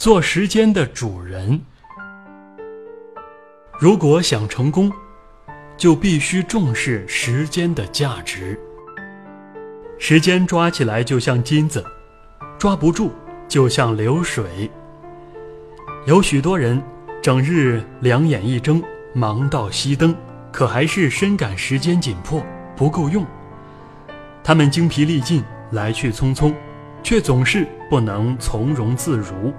做时间的主人。如果想成功，就必须重视时间的价值。时间抓起来就像金子，抓不住就像流水。有许多人整日两眼一睁，忙到熄灯，可还是深感时间紧迫，不够用。他们精疲力尽，来去匆匆，却总是不能从容自如。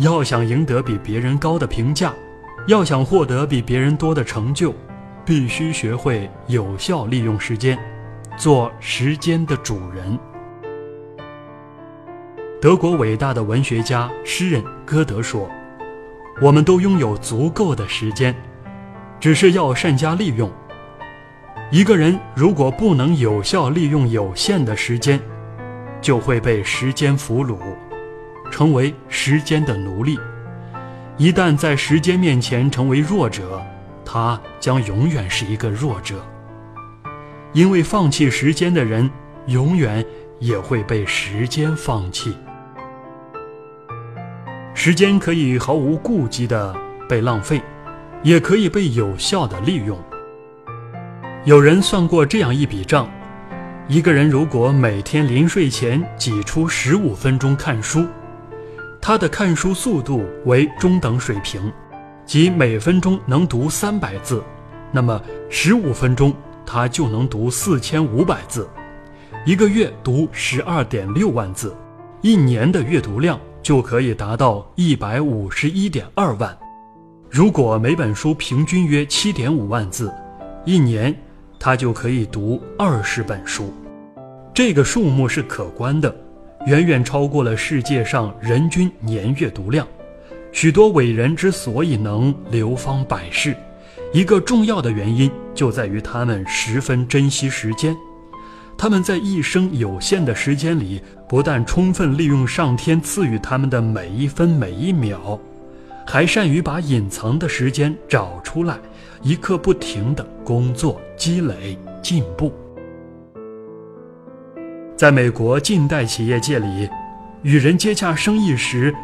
要想赢得比别人高的评价，要想获得比别人多的成就，必须学会有效利用时间，做时间的主人。德国伟大的文学家、诗人歌德说：“我们都拥有足够的时间，只是要善加利用。一个人如果不能有效利用有限的时间，就会被时间俘虏，成为时间的奴隶。一旦在时间面前成为弱者，他将永远是一个弱者。因为放弃时间的人，永远也会被时间放弃。”时间可以毫无顾忌地被浪费，也可以被有效地利用。有人算过这样一笔账：一个人如果每天临睡前挤出十五分钟看书，他的看书速度为中等水平，即每分钟能读三百字，那么十五分钟他就能读四千五百字，一个月读十二点六万字，一年的阅读量。就可以达到一百五十一点二万。如果每本书平均约七点五万字，一年他就可以读二十本书。这个数目是可观的，远远超过了世界上人均年阅读量。许多伟人之所以能流芳百世，一个重要的原因就在于他们十分珍惜时间。他们在一生有限的时间里，不但充分利用上天赐予他们的每一分每一秒，还善于把隐藏的时间找出来，一刻不停地工作、积累、进步。在美国近代企业界里，与人接洽生意时，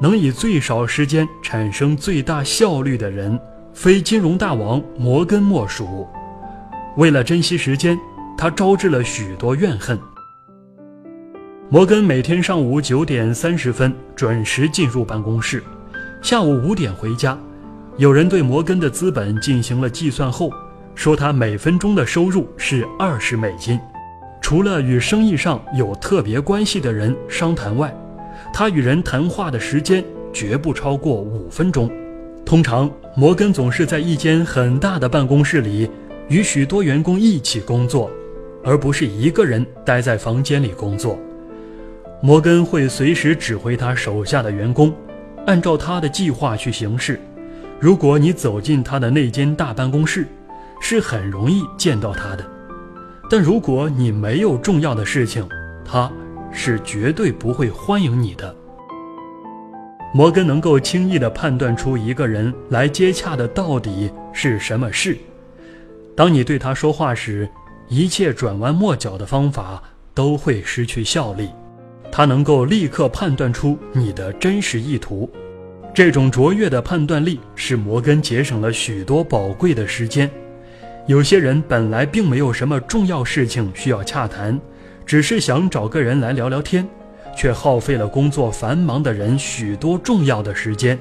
能以最少时间产生最大效率的人，非金融大王摩根莫属。为了珍惜时间。他招致了许多怨恨。摩根每天上午九点三十分准时进入办公室，下午五点回家。有人对摩根的资本进行了计算后，说他每分钟的收入是二十美金。除了与生意上有特别关系的人商谈外，他与人谈话的时间绝不超过五分钟。通常，摩根总是在一间很大的办公室里，与许多员工一起工作。而不是一个人待在房间里工作。摩根会随时指挥他手下的员工，按照他的计划去行事。如果你走进他的那间大办公室，是很容易见到他的。但如果你没有重要的事情，他是绝对不会欢迎你的。摩根能够轻易地判断出一个人来接洽的到底是什么事。当你对他说话时，一切转弯抹角的方法都会失去效力。他能够立刻判断出你的真实意图，这种卓越的判断力使摩根节省了许多宝贵的时间。有些人本来并没有什么重要事情需要洽谈，只是想找个人来聊聊天，却耗费了工作繁忙的人许多重要的时间。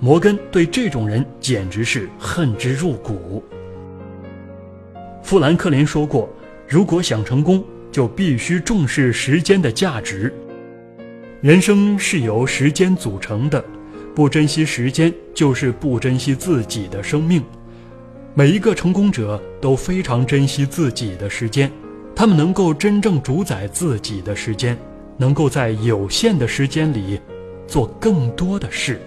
摩根对这种人简直是恨之入骨。富兰克林说过：“如果想成功，就必须重视时间的价值。人生是由时间组成的，不珍惜时间，就是不珍惜自己的生命。每一个成功者都非常珍惜自己的时间，他们能够真正主宰自己的时间，能够在有限的时间里做更多的事。”